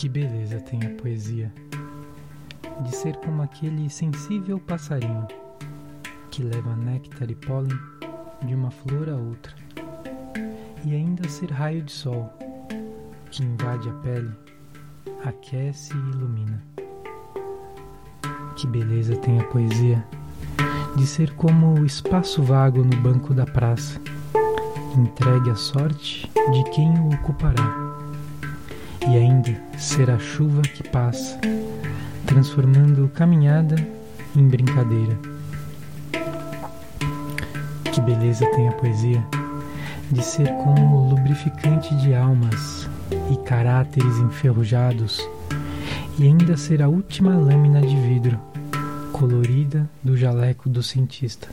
Que beleza tem a poesia de ser como aquele sensível passarinho que leva néctar e pólen de uma flor a outra, e ainda ser raio de sol que invade a pele, aquece e ilumina. Que beleza tem a poesia de ser como o espaço vago no banco da praça, entregue à sorte de quem o ocupará e ainda ser a chuva que passa, transformando caminhada em brincadeira. Que beleza tem a poesia de ser como lubrificante de almas e caráteres enferrujados, e ainda ser a última lâmina de vidro colorida do jaleco do cientista.